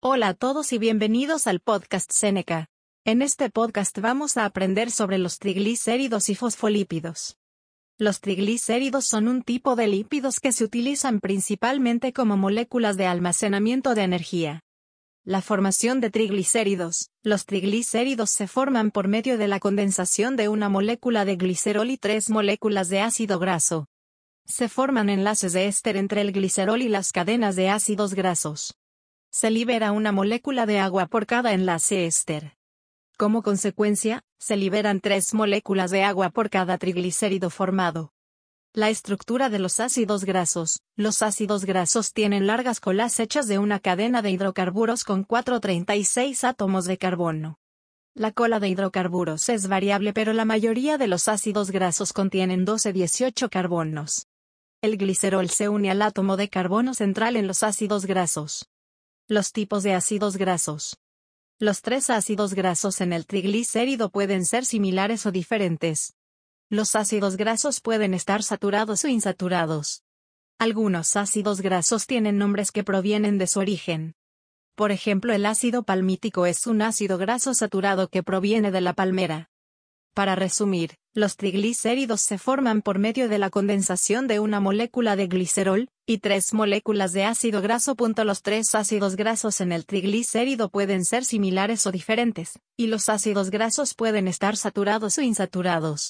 Hola a todos y bienvenidos al podcast Seneca. En este podcast vamos a aprender sobre los triglicéridos y fosfolípidos. Los triglicéridos son un tipo de lípidos que se utilizan principalmente como moléculas de almacenamiento de energía. La formación de triglicéridos. Los triglicéridos se forman por medio de la condensación de una molécula de glicerol y tres moléculas de ácido graso. Se forman enlaces de éster entre el glicerol y las cadenas de ácidos grasos. Se libera una molécula de agua por cada enlace éster. Como consecuencia, se liberan tres moléculas de agua por cada triglicérido formado. La estructura de los ácidos grasos. Los ácidos grasos tienen largas colas hechas de una cadena de hidrocarburos con 436 átomos de carbono. La cola de hidrocarburos es variable pero la mayoría de los ácidos grasos contienen 12-18 carbonos. El glicerol se une al átomo de carbono central en los ácidos grasos. Los tipos de ácidos grasos. Los tres ácidos grasos en el triglicérido pueden ser similares o diferentes. Los ácidos grasos pueden estar saturados o insaturados. Algunos ácidos grasos tienen nombres que provienen de su origen. Por ejemplo, el ácido palmítico es un ácido graso saturado que proviene de la palmera. Para resumir, los triglicéridos se forman por medio de la condensación de una molécula de glicerol, y tres moléculas de ácido graso. Los tres ácidos grasos en el triglicérido pueden ser similares o diferentes, y los ácidos grasos pueden estar saturados o insaturados.